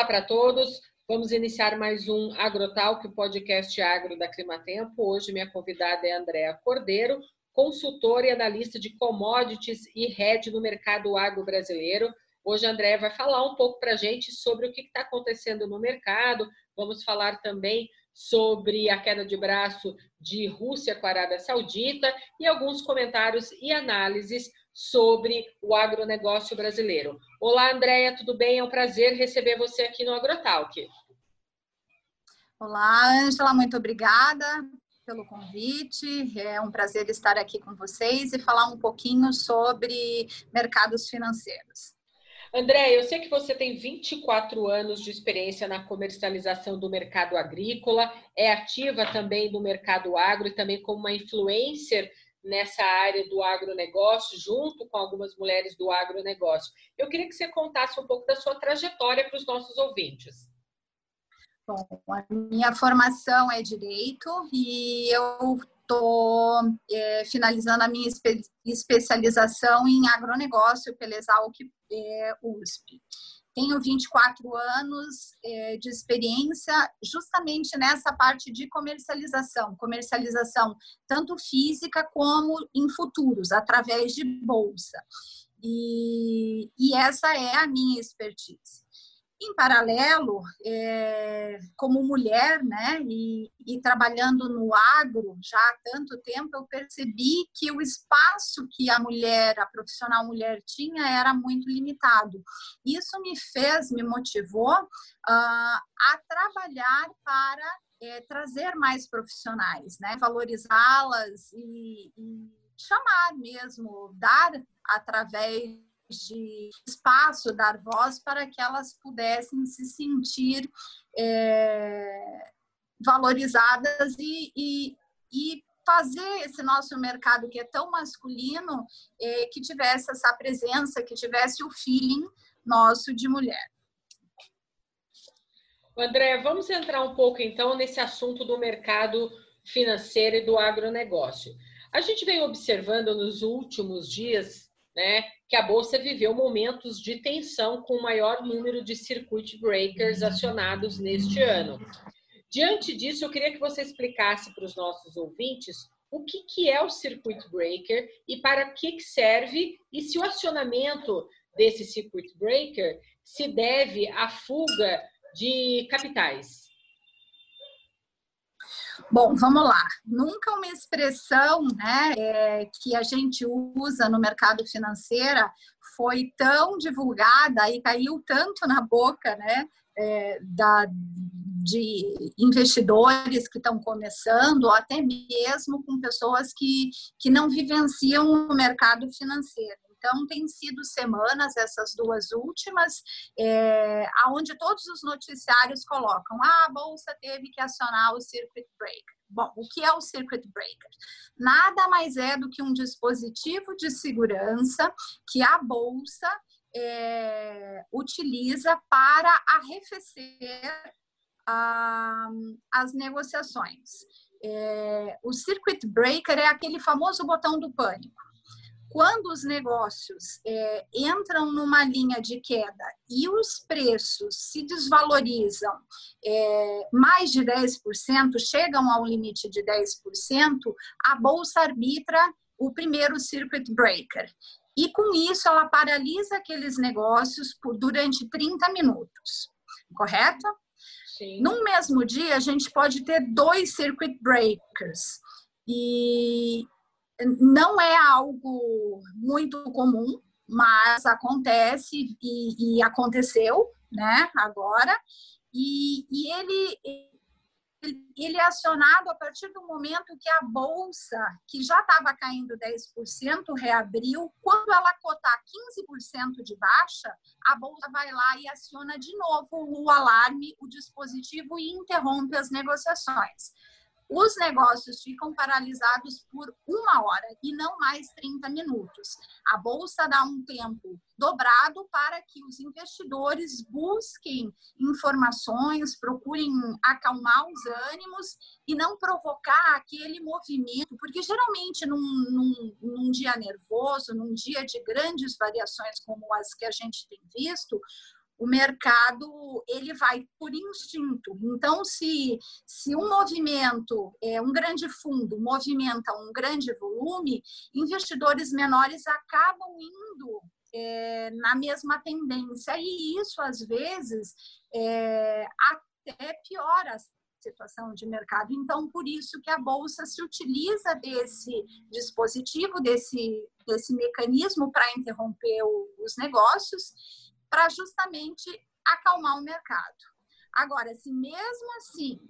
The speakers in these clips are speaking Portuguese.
Olá para todos. Vamos iniciar mais um Agrotalk, o podcast agro da Climatempo. Hoje minha convidada é Andréa Cordeiro, consultora e analista de commodities e head no mercado agro brasileiro. Hoje a Andréa vai falar um pouco para a gente sobre o que está acontecendo no mercado. Vamos falar também sobre a queda de braço de Rússia com a Arábia Saudita e alguns comentários e análises sobre o agronegócio brasileiro. Olá, Andréia, tudo bem? É um prazer receber você aqui no AgroTalk. Olá, Ângela, muito obrigada pelo convite. É um prazer estar aqui com vocês e falar um pouquinho sobre mercados financeiros. André, eu sei que você tem 24 anos de experiência na comercialização do mercado agrícola, é ativa também do mercado agro e também como uma influencer nessa área do agronegócio, junto com algumas mulheres do agronegócio. Eu queria que você contasse um pouco da sua trajetória para os nossos ouvintes. Bom, a minha formação é direito e eu estou é, finalizando a minha espe especialização em agronegócio pela Exalc é, USP. Tenho 24 anos é, de experiência justamente nessa parte de comercialização, comercialização tanto física como em futuros, através de bolsa. E, e essa é a minha expertise. Em paralelo, é, como mulher, né, e, e, trabalhando no agro já há tanto tempo, eu percebi que o espaço que a mulher, a profissional mulher tinha era muito limitado. Isso me fez, me motivou uh, a trabalhar para é, trazer mais profissionais, né, valorizá-las e, e chamar mesmo, dar através de espaço, dar voz para que elas pudessem se sentir é, valorizadas e, e, e, fazer esse nosso mercado que é tão masculino é, que tivesse essa presença, que tivesse o feeling nosso de mulher. André, vamos entrar um pouco então nesse assunto do mercado financeiro e do agronegócio. A gente vem observando nos últimos dias, né, que a bolsa viveu momentos de tensão com o maior número de circuit breakers acionados neste ano. Diante disso, eu queria que você explicasse para os nossos ouvintes o que, que é o circuit breaker e para que, que serve e se o acionamento desse circuit breaker se deve à fuga de capitais. Bom, vamos lá. Nunca uma expressão né, é, que a gente usa no mercado financeiro foi tão divulgada e caiu tanto na boca né, é, da, de investidores que estão começando, ou até mesmo com pessoas que, que não vivenciam o mercado financeiro. Então, tem sido semanas, essas duas últimas, é, onde todos os noticiários colocam: ah, a Bolsa teve que acionar o Circuit Breaker. Bom, o que é o Circuit Breaker? Nada mais é do que um dispositivo de segurança que a Bolsa é, utiliza para arrefecer ah, as negociações. É, o Circuit Breaker é aquele famoso botão do pânico quando os negócios é, entram numa linha de queda e os preços se desvalorizam é, mais de 10%, chegam ao limite de 10%, a bolsa arbitra o primeiro circuit breaker. E com isso ela paralisa aqueles negócios por, durante 30 minutos, correto? Sim. Num mesmo dia, a gente pode ter dois circuit breakers. E, não é algo muito comum, mas acontece e, e aconteceu, né, agora, e, e ele, ele é acionado a partir do momento que a bolsa, que já estava caindo 10%, reabriu. Quando ela cotar 15% de baixa, a bolsa vai lá e aciona de novo o alarme, o dispositivo e interrompe as negociações os negócios ficam paralisados por uma hora e não mais 30 minutos. A bolsa dá um tempo dobrado para que os investidores busquem informações, procurem acalmar os ânimos e não provocar aquele movimento, porque geralmente num, num, num dia nervoso, num dia de grandes variações como as que a gente tem visto, o mercado ele vai por instinto. Então, se, se um movimento, é, um grande fundo movimenta um grande volume, investidores menores acabam indo é, na mesma tendência. E isso, às vezes, é, até piora situação de mercado. Então, por isso que a Bolsa se utiliza desse dispositivo, desse, desse mecanismo para interromper o, os negócios para justamente acalmar o mercado. Agora, se mesmo assim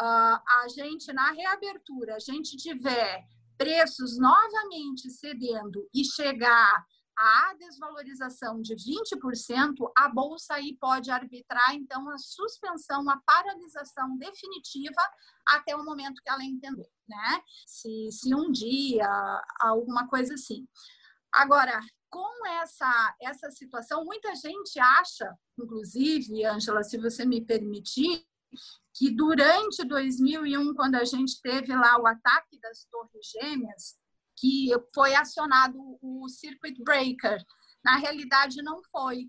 uh, a gente, na reabertura, a gente tiver preços novamente cedendo e chegar à desvalorização de 20%, a bolsa aí pode arbitrar então a suspensão, a paralisação definitiva até o momento que ela entender, né? Se, se um dia, alguma coisa assim. Agora, com essa, essa situação, muita gente acha, inclusive, Ângela, se você me permitir, que durante 2001, quando a gente teve lá o ataque das Torres Gêmeas, que foi acionado o circuit breaker. Na realidade, não foi.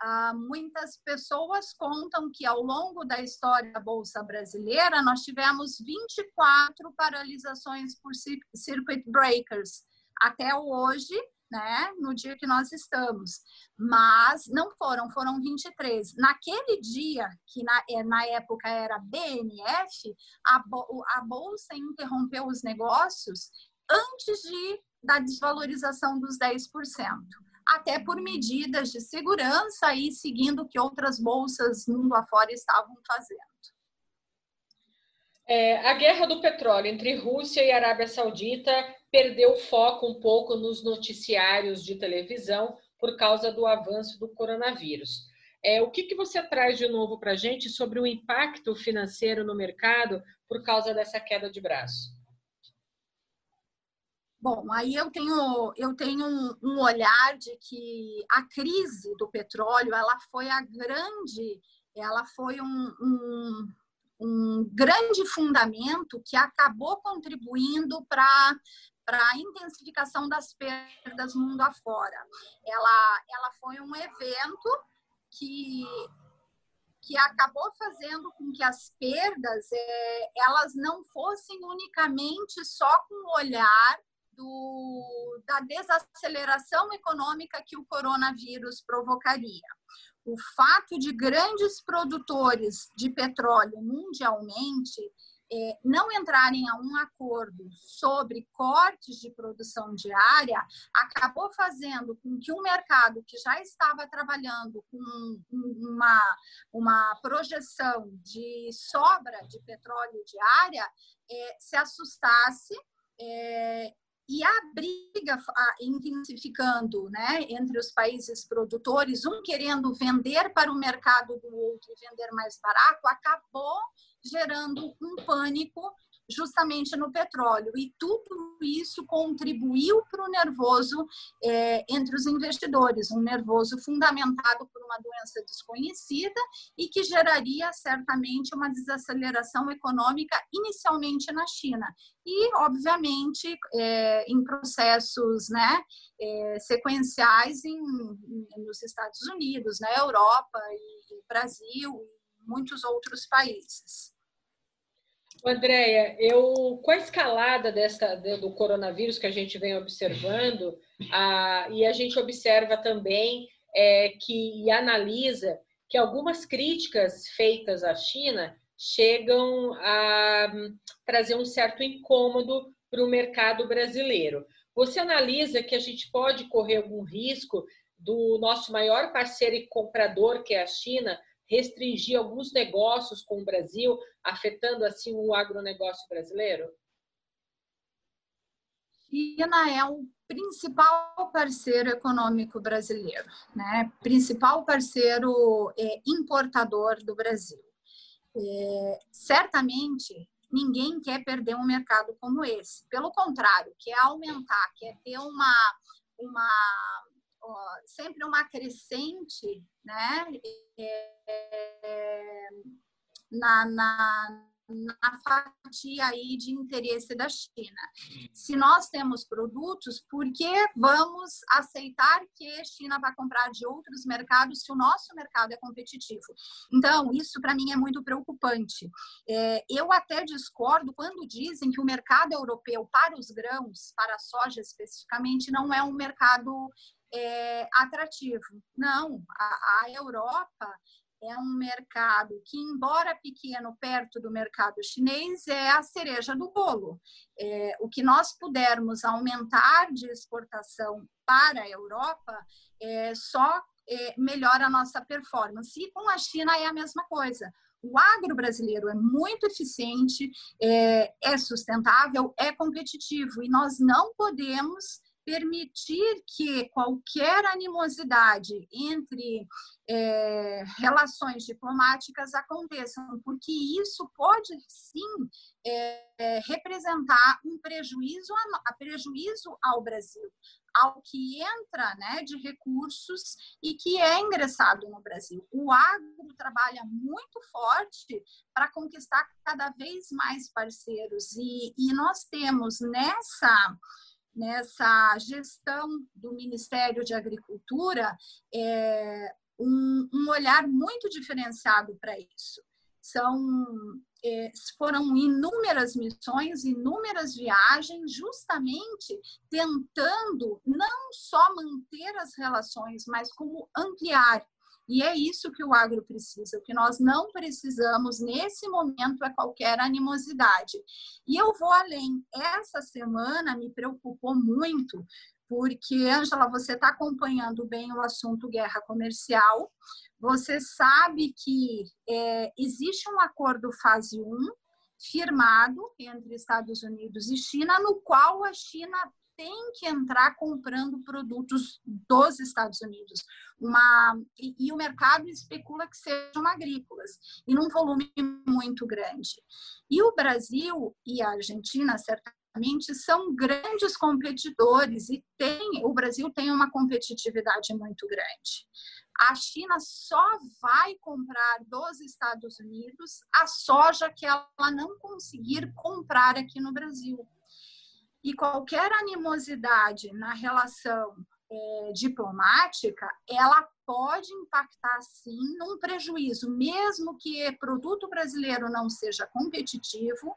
Ah, muitas pessoas contam que ao longo da história da Bolsa Brasileira, nós tivemos 24 paralisações por circuit breakers. Até hoje, né, no dia que nós estamos. Mas não foram, foram 23. Naquele dia, que na, é, na época era BNF, a, a Bolsa interrompeu os negócios antes de, da desvalorização dos 10%. Até por medidas de segurança e seguindo o que outras bolsas mundo afora estavam fazendo. É, a guerra do petróleo entre Rússia e Arábia Saudita perdeu foco um pouco nos noticiários de televisão por causa do avanço do coronavírus. É, o que, que você traz de novo para a gente sobre o impacto financeiro no mercado por causa dessa queda de braço? Bom, aí eu tenho, eu tenho um, olhar de que a crise do petróleo ela foi a grande, ela foi um, um um grande fundamento que acabou contribuindo para para a intensificação das perdas mundo afora. Ela, ela foi um evento que, que acabou fazendo com que as perdas é, elas não fossem unicamente só com o olhar do, da desaceleração econômica que o coronavírus provocaria o fato de grandes produtores de petróleo mundialmente é, não entrarem a um acordo sobre cortes de produção diária acabou fazendo com que o mercado que já estava trabalhando com uma, uma projeção de sobra de petróleo diária é, se assustasse é, e a briga intensificando né, entre os países produtores, um querendo vender para o mercado do outro e vender mais barato, acabou gerando um pânico justamente no petróleo. E tudo isso contribuiu para o nervoso é, entre os investidores, um nervoso fundamentado por uma doença desconhecida e que geraria certamente uma desaceleração econômica inicialmente na China. E, obviamente, é, em processos né, é, sequenciais em, nos Estados Unidos, na Europa e Brasil e muitos outros países. Andréia, eu com a escalada dessa, do coronavírus que a gente vem observando, a, e a gente observa também é, que e analisa que algumas críticas feitas à China chegam a trazer um certo incômodo para o mercado brasileiro. Você analisa que a gente pode correr algum risco do nosso maior parceiro e comprador, que é a China, restringir alguns negócios com o Brasil, afetando assim o agronegócio brasileiro? China é o principal parceiro econômico brasileiro, né? Principal parceiro é, importador do Brasil. É, certamente ninguém quer perder um mercado como esse. Pelo contrário, quer aumentar, quer ter uma uma sempre uma crescente né, é, na, na, na fatia aí de interesse da China. Se nós temos produtos, por que vamos aceitar que a China vai comprar de outros mercados se o nosso mercado é competitivo? Então, isso para mim é muito preocupante. É, eu até discordo quando dizem que o mercado europeu para os grãos, para a soja especificamente, não é um mercado é, atrativo. Não, a, a Europa é um mercado que, embora pequeno perto do mercado chinês, é a cereja do bolo. É, o que nós pudermos aumentar de exportação para a Europa é, só é, melhora a nossa performance. E com a China é a mesma coisa. O agro brasileiro é muito eficiente, é, é sustentável, é competitivo e nós não podemos permitir que qualquer animosidade entre é, relações diplomáticas aconteçam, porque isso pode sim é, representar um prejuízo a, a, prejuízo ao Brasil, ao que entra né, de recursos e que é ingressado no Brasil. O agro trabalha muito forte para conquistar cada vez mais parceiros e, e nós temos nessa nessa gestão do Ministério de Agricultura é, um, um olhar muito diferenciado para isso. São, é, foram inúmeras missões, inúmeras viagens, justamente tentando não só manter as relações, mas como ampliar e é isso que o agro precisa. O que nós não precisamos nesse momento é qualquer animosidade. E eu vou além. Essa semana me preocupou muito, porque, Angela, você está acompanhando bem o assunto guerra comercial. Você sabe que é, existe um acordo fase 1 firmado entre Estados Unidos e China, no qual a China tem que entrar comprando produtos dos Estados Unidos. Uma, e, e, o mercado especula que sejam agrícolas, e num volume muito grande. E o Brasil e a Argentina, certamente, são grandes competidores, e tem, o Brasil tem uma competitividade muito grande. A China só vai comprar dos Estados Unidos a soja que ela não conseguir comprar aqui no Brasil. E qualquer animosidade na relação é, diplomática, ela pode impactar sim num prejuízo, mesmo que produto brasileiro não seja competitivo,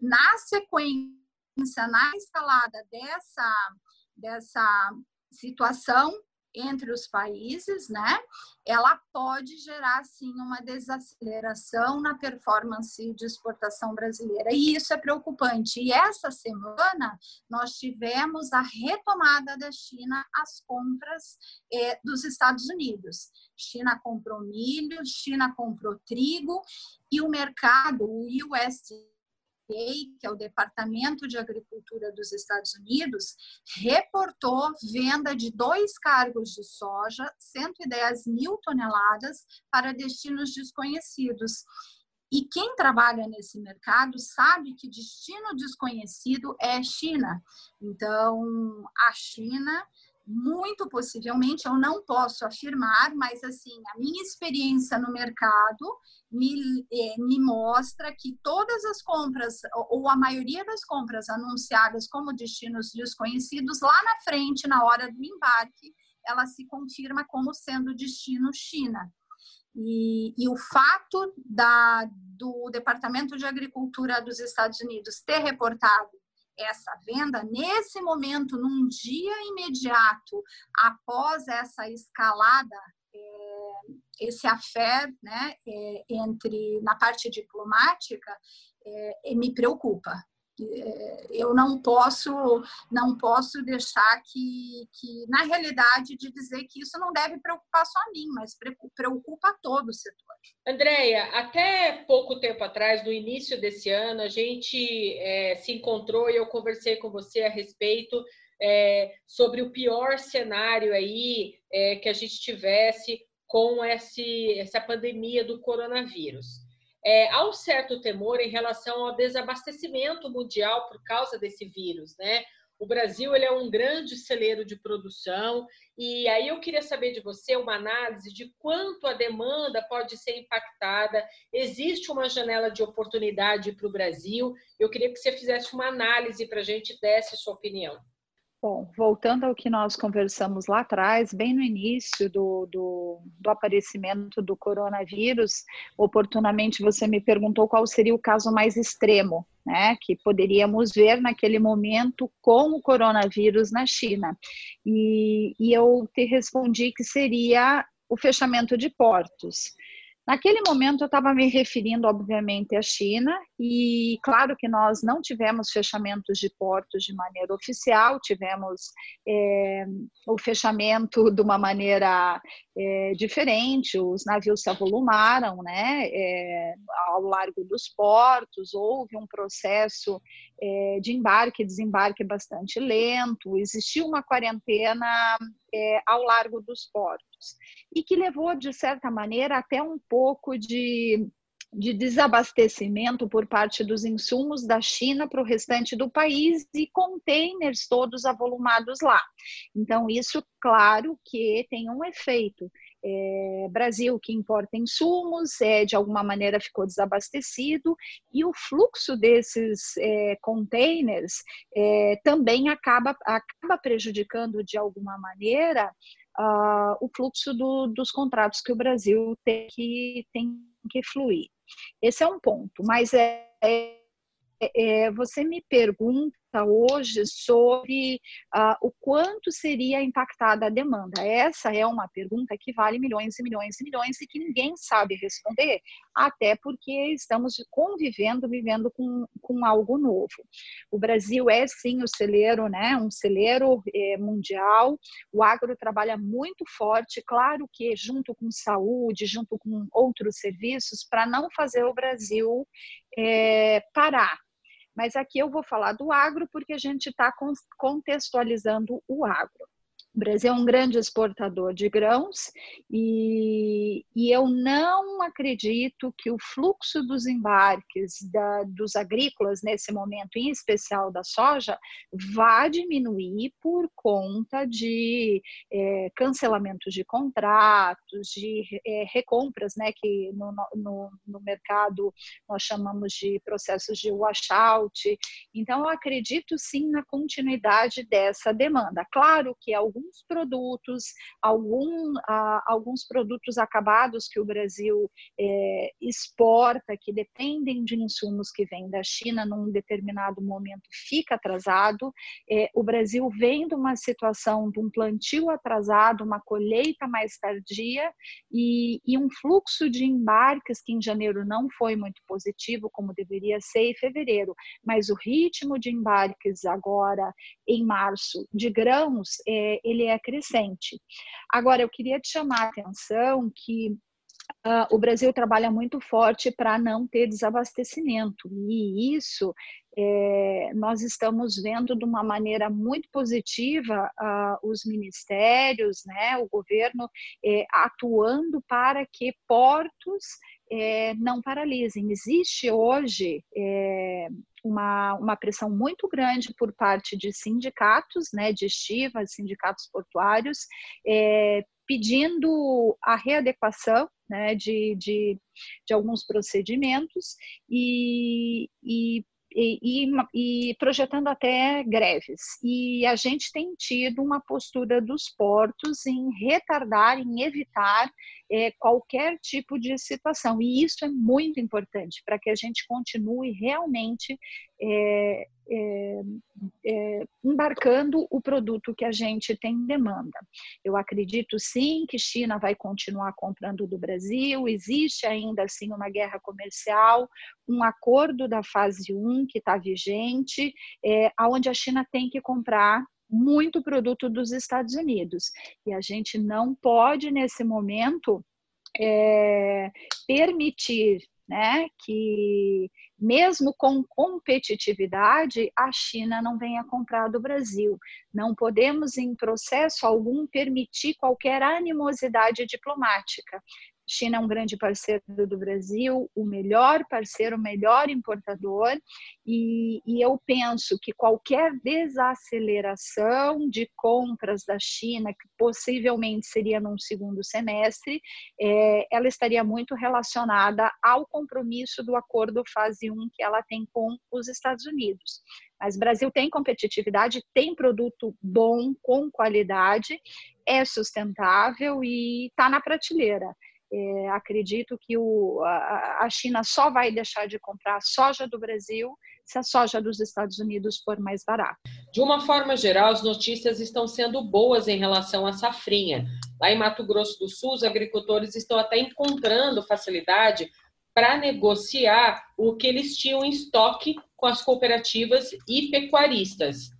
na sequência, na escalada dessa, dessa situação, entre os países, né? Ela pode gerar sim uma desaceleração na performance de exportação brasileira. E isso é preocupante. E essa semana nós tivemos a retomada da China às compras eh, dos Estados Unidos. China comprou milho, China comprou trigo e o mercado, o USDA que é o Departamento de Agricultura dos Estados Unidos, reportou venda de dois cargos de soja, 110 mil toneladas, para destinos desconhecidos. E quem trabalha nesse mercado sabe que destino desconhecido é China. Então, a China muito possivelmente, eu não posso afirmar, mas assim, a minha experiência no mercado me, eh, me mostra que todas as compras, ou a maioria das compras anunciadas como destinos desconhecidos, lá na frente, na hora do embarque, ela se confirma como sendo destino China. E, e, o fato da, do Departamento de Agricultura dos Estados Unidos ter reportado essa venda nesse momento, num dia imediato após essa escalada, é, esse affair, né, é, entre na parte diplomática, é, me preocupa. É, eu não posso não posso deixar que, que na realidade de dizer que isso não deve preocupar só a mim, mas preocupa todo o setor. Andréia, até pouco tempo atrás, no início desse ano, a gente é, se encontrou e eu conversei com você a respeito é, sobre o pior cenário aí é, que a gente tivesse com esse, essa pandemia do coronavírus é, há um certo temor em relação ao desabastecimento mundial por causa desse vírus, né? O Brasil ele é um grande celeiro de produção e aí eu queria saber de você uma análise de quanto a demanda pode ser impactada. Existe uma janela de oportunidade para o Brasil? Eu queria que você fizesse uma análise para a gente desse sua opinião. Bom, voltando ao que nós conversamos lá atrás, bem no início do, do, do, aparecimento do coronavírus, oportunamente você me perguntou qual seria o caso mais extremo, né, que poderíamos ver naquele momento com o coronavírus na China. E, e eu te respondi que seria o fechamento de portos. Naquele momento, eu estava me referindo, obviamente, à China, e claro que nós não tivemos fechamentos de portos de maneira oficial, tivemos é, o fechamento de uma maneira é, diferente, os navios se avolumaram né, é, ao largo dos portos, houve um processo de embarque e desembarque bastante lento, existiu uma quarentena ao largo dos portos e que levou, de certa maneira, até um pouco de, de desabastecimento por parte dos insumos da China para o restante do país e containers todos avolumados lá. Então, isso, claro que tem um efeito. É, Brasil que importa insumos, é, de alguma maneira ficou desabastecido, e o fluxo desses é, containers é, também acaba, acaba prejudicando de alguma maneira uh, o fluxo do, dos contratos que o Brasil tem que, tem que fluir. Esse é um ponto, mas é, é, é você me pergunta hoje sobre uh, o quanto seria impactada a demanda? Essa é uma pergunta que vale milhões e milhões e milhões e que ninguém sabe responder, até porque estamos convivendo, vivendo com, com algo novo. O Brasil é sim o celeiro, né? Um celeiro é, mundial. O agro trabalha muito forte, claro que junto com saúde, junto com outros serviços, para não fazer o Brasil é, parar mas aqui eu vou falar do agro porque a gente está contextualizando o agro. O Brasil é um grande exportador de grãos e, e eu não acredito que o fluxo dos embarques da, dos agrícolas nesse momento, em especial da soja, vá diminuir por conta de é, cancelamentos de contratos, de é, recompras, né, que no, no, no mercado nós chamamos de processos de washout. Então, eu acredito sim na continuidade dessa demanda. Claro que alguns alguns produtos, algum, ah, alguns produtos acabados que o Brasil é, exporta, que dependem de insumos que vêm da China, num determinado momento fica atrasado. É, o Brasil vem de uma situação de um plantio atrasado, uma colheita mais tardia e, e um fluxo de embarques que em janeiro não foi muito positivo, como deveria ser, em fevereiro, mas o ritmo de embarques agora em março de grãos, é, ele é crescente. Agora, eu queria te chamar a atenção que Uh, o Brasil trabalha muito forte para não ter desabastecimento, e isso é, nós estamos vendo de uma maneira muito positiva uh, os ministérios, né, o governo é, atuando para que portos é, não paralisem. Existe hoje é, uma, uma pressão muito grande por parte de sindicatos, né, de estiva, sindicatos portuários, é, pedindo a readequação né, de, de, de alguns procedimentos e, e e, e, projetando até greves. E a gente tem tido uma postura dos portos em retardar, em evitar é, qualquer tipo de situação. E isso é muito importante para que a gente continue realmente é, é, é, embarcando o produto que a gente tem em demanda. Eu acredito sim que China vai continuar comprando do Brasil, existe ainda assim uma guerra comercial, um acordo da fase 1 que está vigente, é, onde a China tem que comprar muito produto dos Estados Unidos. E a gente não pode, nesse momento, é, permitir né, que mesmo com competitividade, a China não venha comprar do Brasil. Não podemos, em processo algum, permitir qualquer animosidade diplomática. China é um grande parceiro do Brasil, o melhor parceiro, o melhor importador, e, e, eu penso que qualquer desaceleração de compras da China, que possivelmente seria num segundo semestre, é, ela estaria muito relacionada ao compromisso do acordo fase 1 que ela tem com os Estados Unidos. Mas o Brasil tem competitividade, tem produto bom, com qualidade, é sustentável e está na prateleira. É, acredito que o, a, a China só vai deixar de comprar soja do Brasil se a soja dos Estados Unidos for mais barata. De uma forma geral, as notícias estão sendo boas em relação à safrinha. Lá em Mato Grosso do Sul, os agricultores estão até encontrando facilidade para negociar o que eles tinham em estoque com as cooperativas e pecuaristas.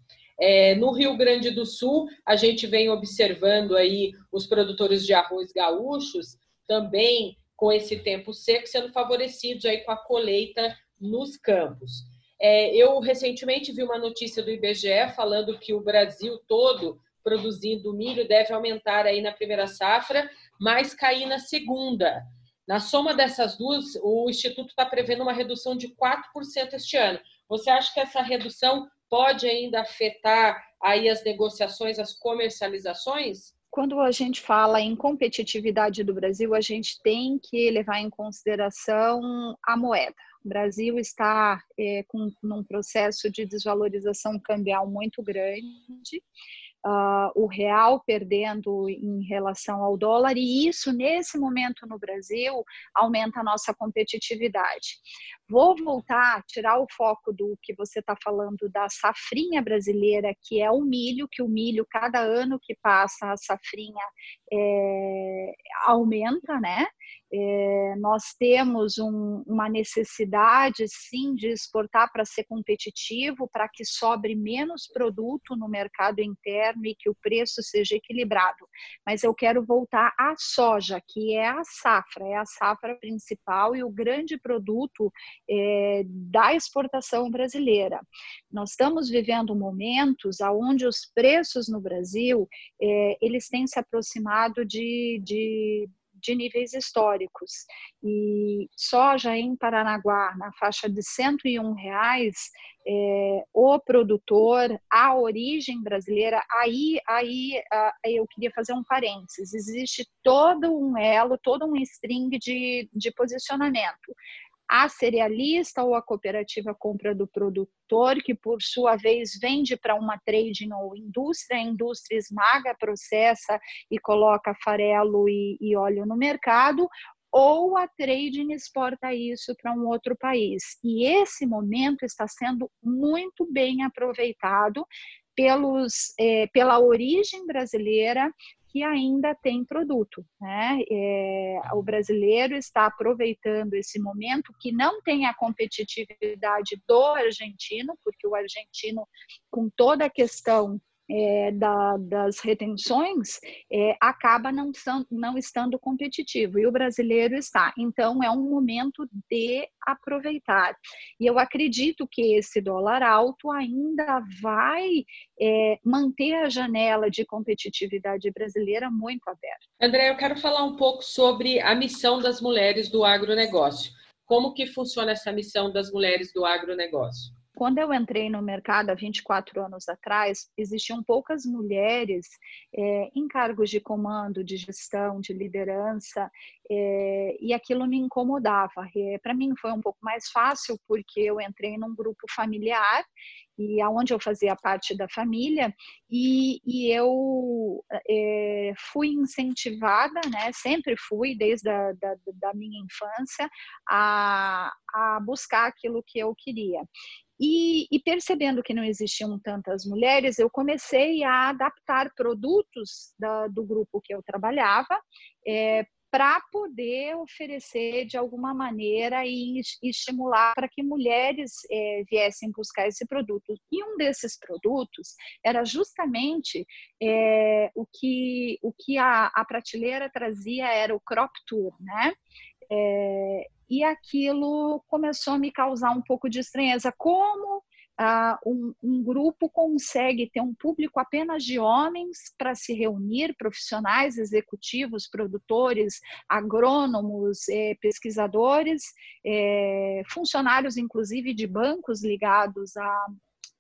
É, no Rio Grande do Sul, a gente vem observando aí os produtores de arroz gaúchos também com esse tempo seco sendo favorecidos aí com a colheita nos campos. É, eu recentemente vi uma notícia do IBGE falando que o Brasil todo produzindo milho deve aumentar aí na primeira safra, mas cair na segunda. Na soma dessas duas, o Instituto está prevendo uma redução de 4% este ano. Você acha que essa redução pode ainda afetar aí as negociações, as comercializações? Quando a gente fala em competitividade do Brasil, a gente tem que levar em consideração a moeda. O Brasil está é, com um processo de desvalorização cambial muito grande uh, o real perdendo em relação ao dólar, e isso, nesse momento no Brasil, aumenta a nossa competitividade. Vou voltar, tirar o foco do que você está falando da safrinha brasileira, que é o milho, que o milho, cada ano que passa, a safrinha é, aumenta, né? É, nós temos um, uma necessidade, sim, de exportar para ser competitivo, para que sobre menos produto no mercado interno e que o preço seja equilibrado. Mas eu quero voltar à soja, que é a safra, é a safra principal e o grande produto é, da exportação brasileira. Nós estamos vivendo momentos onde os preços no Brasil é, eles têm se aproximado de, de de níveis históricos. E soja em Paranaguá, na faixa de 101 reais, é, o produtor, a origem brasileira, aí, aí eu queria fazer um parênteses, existe todo um elo, todo um string de, de posicionamento a cerealista ou a cooperativa compra do produtor, que por sua vez vende para uma trading ou indústria, a indústria esmaga, processa e coloca farelo e, e óleo no mercado, ou a trading exporta isso para um outro país. E esse momento está sendo muito bem aproveitado pelos, é, pela origem brasileira que ainda tem produto. Né? É, o brasileiro está aproveitando esse momento que não tem a competitividade do argentino, porque o argentino, com toda a questão é, da, das retenções é, acaba não, não estando competitivo e o brasileiro está. Então, é um momento de aproveitar. E eu acredito que esse dólar alto ainda vai é, manter a janela de competitividade brasileira muito aberta. André, eu quero falar um pouco sobre a missão das mulheres do agronegócio. Como que funciona essa missão das mulheres do agronegócio? Quando eu entrei no mercado há 24 anos atrás, existiam poucas mulheres é, em cargos de comando, de gestão, de liderança, é, e aquilo me incomodava. Para mim foi um pouco mais fácil porque eu entrei num grupo familiar e aonde eu fazia parte da família e, e eu é, fui incentivada, né? Sempre fui desde a da, da minha infância a, a buscar aquilo que eu queria. E, e, percebendo que não existiam tantas mulheres, eu comecei a adaptar produtos da, do grupo que eu trabalhava é, para poder oferecer de alguma maneira e, e estimular para que mulheres é, viessem buscar esse produto. E um desses produtos era justamente é, o que, o que a, a prateleira trazia era o crop tour, né? É, e aquilo começou a me causar um pouco de estranheza. Como uh, um, um, grupo consegue ter um público apenas de homens para se reunir, profissionais, executivos, produtores, agrônomos, eh, pesquisadores, eh, funcionários, inclusive, de bancos ligados a,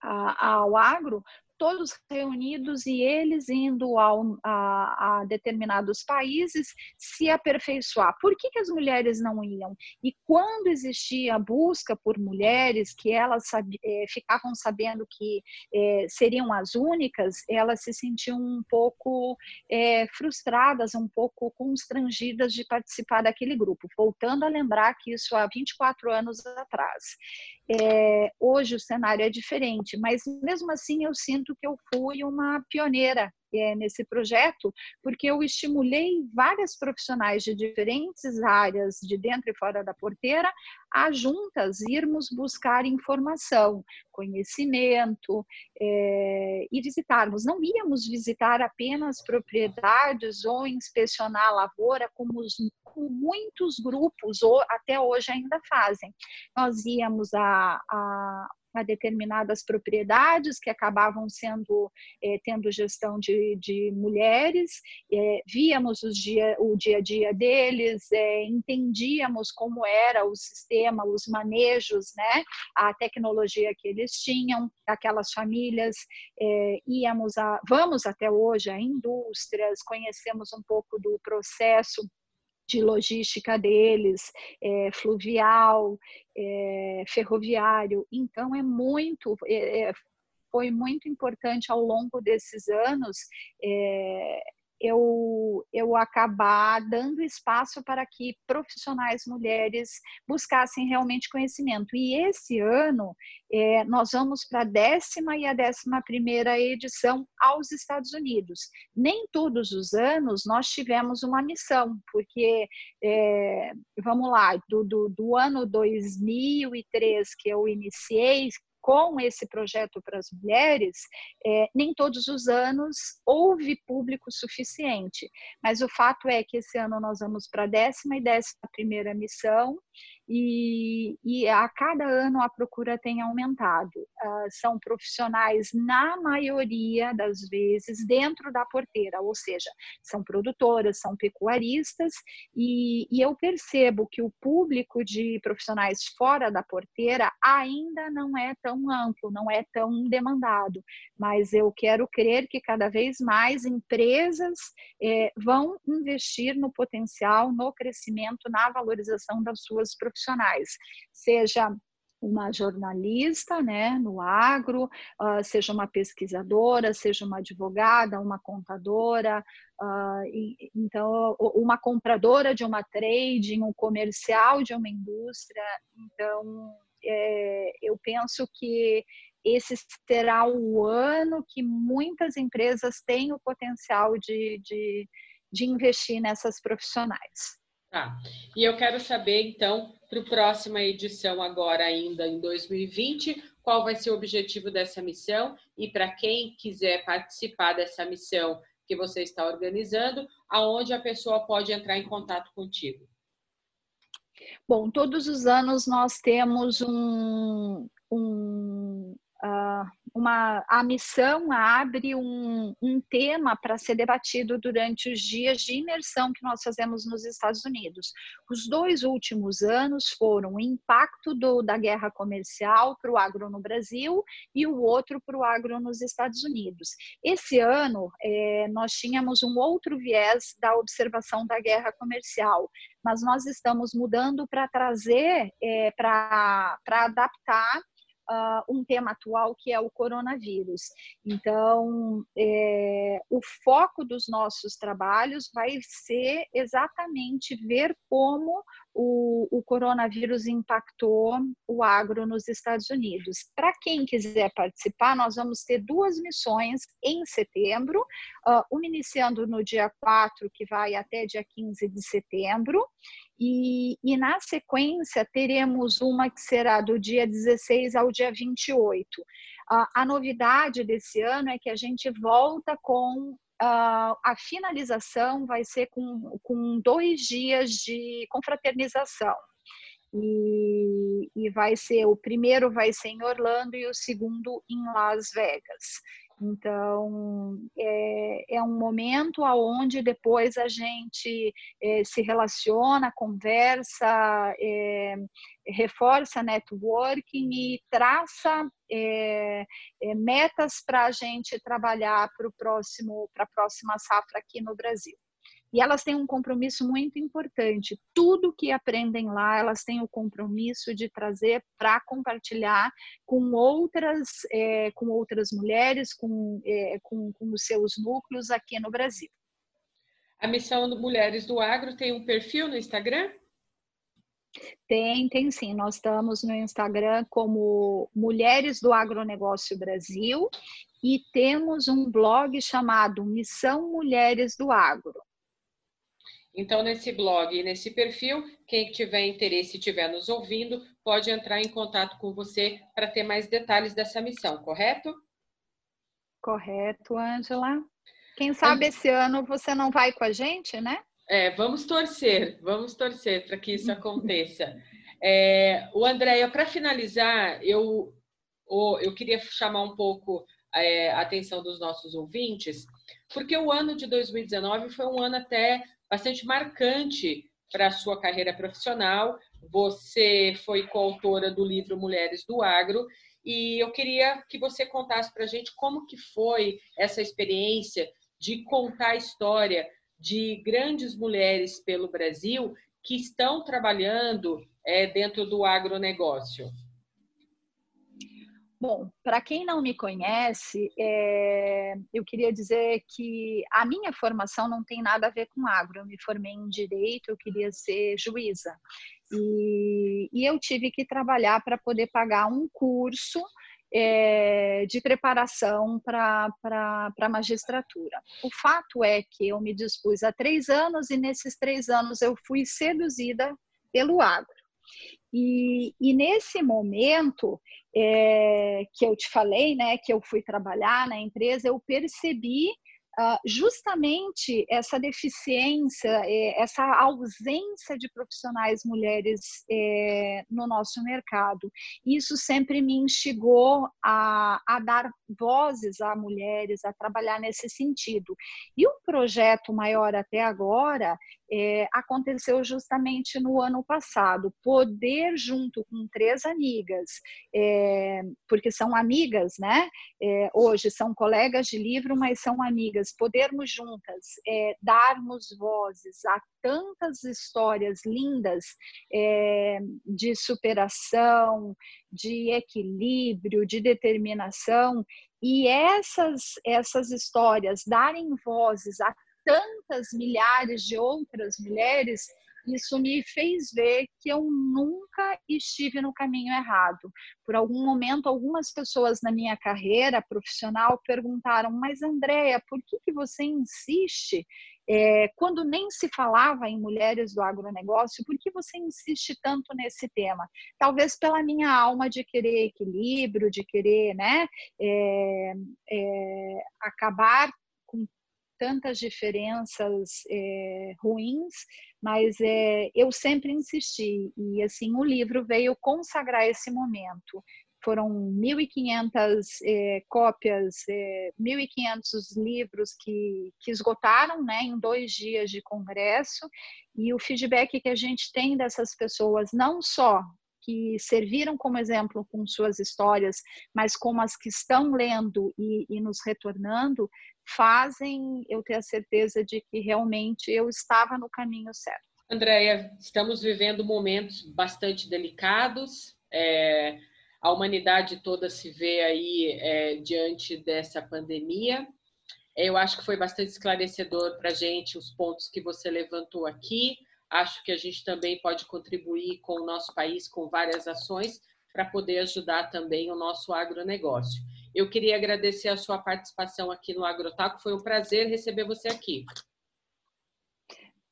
a, ao agro, todos reunidos e eles indo ao, a, a, determinados países se aperfeiçoar. Por que, que as mulheres não iam? E quando existia a busca por mulheres, que elas é, ficavam sabendo que é, seriam as únicas, elas se sentiam um pouco é, frustradas, um pouco constrangidas de participar daquele grupo. Voltando a lembrar que isso há 24 anos atrás. É, hoje o cenário é diferente, mas mesmo assim eu sinto que eu fui uma pioneira é, nesse projeto, porque eu estimulei várias profissionais de diferentes áreas, de dentro e fora da porteira, a juntas irmos buscar informação, conhecimento é, e visitarmos. Não íamos visitar apenas propriedades ou inspecionar a lavoura, como, os, como muitos grupos ou até hoje ainda fazem. Nós íamos a, a a determinadas propriedades que acabavam sendo é, tendo gestão de, de mulheres, é, víamos os dia, o dia a dia deles, é, entendíamos como era o sistema, os manejos, né, a tecnologia que eles tinham, aquelas famílias, íamos a, vamos até hoje a indústrias, conhecemos um pouco do processo de logística deles, é, fluvial, é, ferroviário. Então, é muito, é, foi muito importante ao longo desses anos eu, eu acabar dando espaço para que profissionais mulheres buscassem realmente conhecimento. E esse ano é, nós vamos para a décima e a décima primeira edição aos Estados Unidos. Nem todos os anos nós tivemos uma missão, porque, é, vamos lá, do, do, do ano 2003 que eu iniciei, com esse projeto para as mulheres, é, nem todos os anos houve público suficiente. Mas o fato é que esse ano nós vamos para a décima e décima primeira missão e, e, a cada ano a procura tem aumentado. Uh, são profissionais, na maioria das vezes, dentro da porteira, ou seja, são produtoras, são pecuaristas, e, e eu percebo que o público de profissionais fora da porteira ainda não é tão amplo, não é tão demandado, mas eu quero crer que cada vez mais empresas eh, vão investir no potencial, no crescimento, na valorização das suas profissionais, seja uma jornalista né, no agro, uh, seja uma pesquisadora, seja uma advogada, uma contadora, uh, e, então uma compradora de uma trading, um comercial de uma indústria. Então, é, eu penso que esse será o ano que muitas empresas têm o potencial de, de, de investir nessas profissionais. Tá. E eu quero saber, então, para a próxima edição, agora ainda em 2020, qual vai ser o objetivo dessa missão e para quem quiser participar dessa missão que você está organizando, aonde a pessoa pode entrar em contato contigo? Bom, todos os anos nós temos um, um uh, uma, a missão abre um, um tema para ser debatido durante os dias de imersão que nós fazemos nos Estados Unidos. Os dois últimos anos foram o impacto do, da guerra comercial para o agro no Brasil e o outro para o agro nos Estados Unidos. Esse ano, é, nós tínhamos um outro viés da observação da guerra comercial, mas nós estamos mudando para trazer, é, para adaptar uh, um tema atual que é o coronavírus. Então, é, o foco dos nossos trabalhos vai ser exatamente ver como o, o, coronavírus impactou o agro nos Estados Unidos. Para quem quiser participar, nós vamos ter duas missões em setembro, uh, uma iniciando no dia 4, que vai até dia 15 de setembro, e, e, na sequência teremos uma que será do dia 16 ao dia 28. Uh, a novidade desse ano é que a gente volta com Uh, a finalização vai ser com, com dois dias de confraternização. E, e vai ser o primeiro vai ser em Orlando e o segundo em Las Vegas. Então, é, é um momento onde depois a gente é, se relaciona, conversa, é, reforça networking e traça é, é, metas para a gente trabalhar para a próxima safra aqui no Brasil. E elas têm um compromisso muito importante. Tudo que aprendem lá, elas têm o compromisso de trazer para compartilhar com outras, é, com outras mulheres, com, é, com, com os seus núcleos aqui no Brasil. A missão do Mulheres do Agro tem um perfil no Instagram? Tem, tem sim. Nós estamos no Instagram como Mulheres do Agronegócio Brasil e temos um blog chamado Missão Mulheres do Agro. Então, nesse blog e nesse perfil, quem tiver interesse e estiver nos ouvindo, pode entrar em contato com você para ter mais detalhes dessa missão, correto? Correto, Ângela. Quem sabe esse ano você não vai com a gente, né? É, vamos torcer, vamos torcer para que isso aconteça. É, o Andréia, para finalizar, eu, eu queria chamar um pouco é, a atenção dos nossos ouvintes, porque o ano de 2019 foi um ano até bastante marcante para a sua carreira profissional. Você foi coautora do livro Mulheres do Agro e eu queria que você contasse para a gente como que foi essa experiência de contar a história de grandes mulheres pelo Brasil que estão trabalhando é, dentro do agronegócio. Bom, para quem não me conhece, é, eu queria dizer que a minha formação não tem nada a ver com agro. Eu me formei em direito, eu queria ser juíza. E, e eu tive que trabalhar para poder pagar um curso é, de preparação para a magistratura. O fato é que eu me dispus há três anos e nesses três anos eu fui seduzida pelo agro. E, e nesse momento é, que eu te falei, né, que eu fui trabalhar na empresa, eu percebi Uh, justamente essa deficiência, é, essa ausência de profissionais mulheres é, no nosso mercado. Isso sempre me instigou a, a, dar vozes a mulheres, a trabalhar nesse sentido. E o projeto maior até agora é, aconteceu justamente no ano passado. Poder, junto com três amigas, é, porque são amigas, né? É, hoje são colegas de livro, mas são amigas, podermos juntas é, darmos vozes a tantas histórias lindas é, de superação, de equilíbrio, de determinação. E essas, essas histórias darem vozes a tantas milhares de outras mulheres, isso me fez ver que eu nunca estive no caminho errado. Por algum momento, algumas pessoas na minha carreira profissional perguntaram: Mas, Andréia, por que, que você insiste é, quando nem se falava em mulheres do agronegócio, por que você insiste tanto nesse tema? Talvez pela minha alma de querer equilíbrio, de querer né, é, é, acabar tantas diferenças é, ruins, mas é, eu sempre insisti e assim o livro veio consagrar esse momento. Foram 1.500 é, cópias, é, 1.500 livros que, que esgotaram né, em dois dias de congresso, e o feedback que a gente tem dessas pessoas, não só que serviram como exemplo com suas histórias, mas como as que estão lendo e, e nos retornando, fazem eu ter a certeza de que realmente eu estava no caminho certo. Andréia, estamos vivendo momentos bastante delicados. É, a humanidade toda se vê aí é, diante dessa pandemia. Eu acho que foi bastante esclarecedor para a gente os pontos que você levantou aqui. Acho que a gente também pode contribuir com o nosso país com várias ações para poder ajudar também o nosso agronegócio. Eu queria agradecer a sua participação aqui no Agrotaco. Foi um prazer receber você aqui.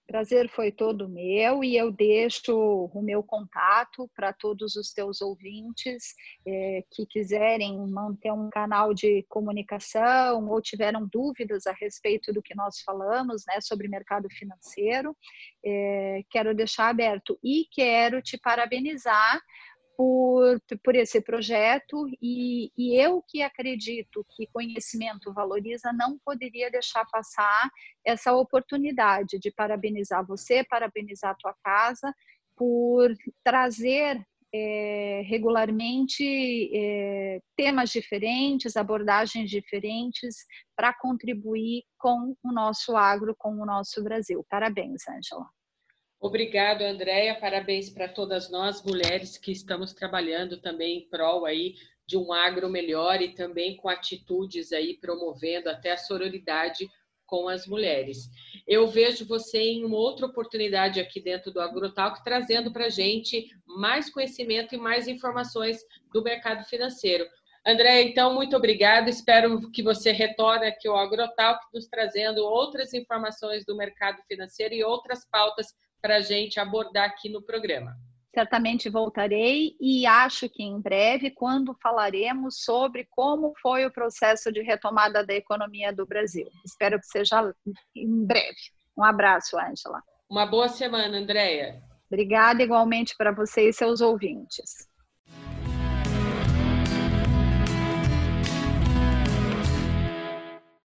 Prazer foi todo meu e eu deixo o meu contato para todos os teus ouvintes é, que quiserem manter um canal de comunicação ou tiveram dúvidas a respeito do que nós falamos, né, sobre mercado financeiro. É, quero deixar aberto e quero te parabenizar por, por esse projeto e, e, eu que acredito que conhecimento valoriza, não poderia deixar passar essa oportunidade de parabenizar você, parabenizar a tua casa por trazer é, regularmente é, temas diferentes, abordagens diferentes para contribuir com o nosso agro, com o nosso Brasil. Parabéns, Angela. Obrigado, Andréia. Parabéns para todas nós, mulheres, que estamos trabalhando também em prol aí de um agro melhor e também com atitudes aí promovendo até a sororidade com as mulheres. Eu vejo você em uma outra oportunidade aqui dentro do AgroTalk, trazendo para a gente mais conhecimento e mais informações do mercado financeiro. André, então, muito obrigado. Espero que você retorne aqui ao AgroTalk, nos trazendo outras informações do mercado financeiro e outras pautas para a gente abordar aqui no programa. Certamente voltarei e acho que em breve, quando falaremos sobre como foi o processo de retomada da economia do Brasil. Espero que seja em breve. Um abraço, Angela. Uma boa semana, Andréia. Obrigada igualmente para você e seus ouvintes.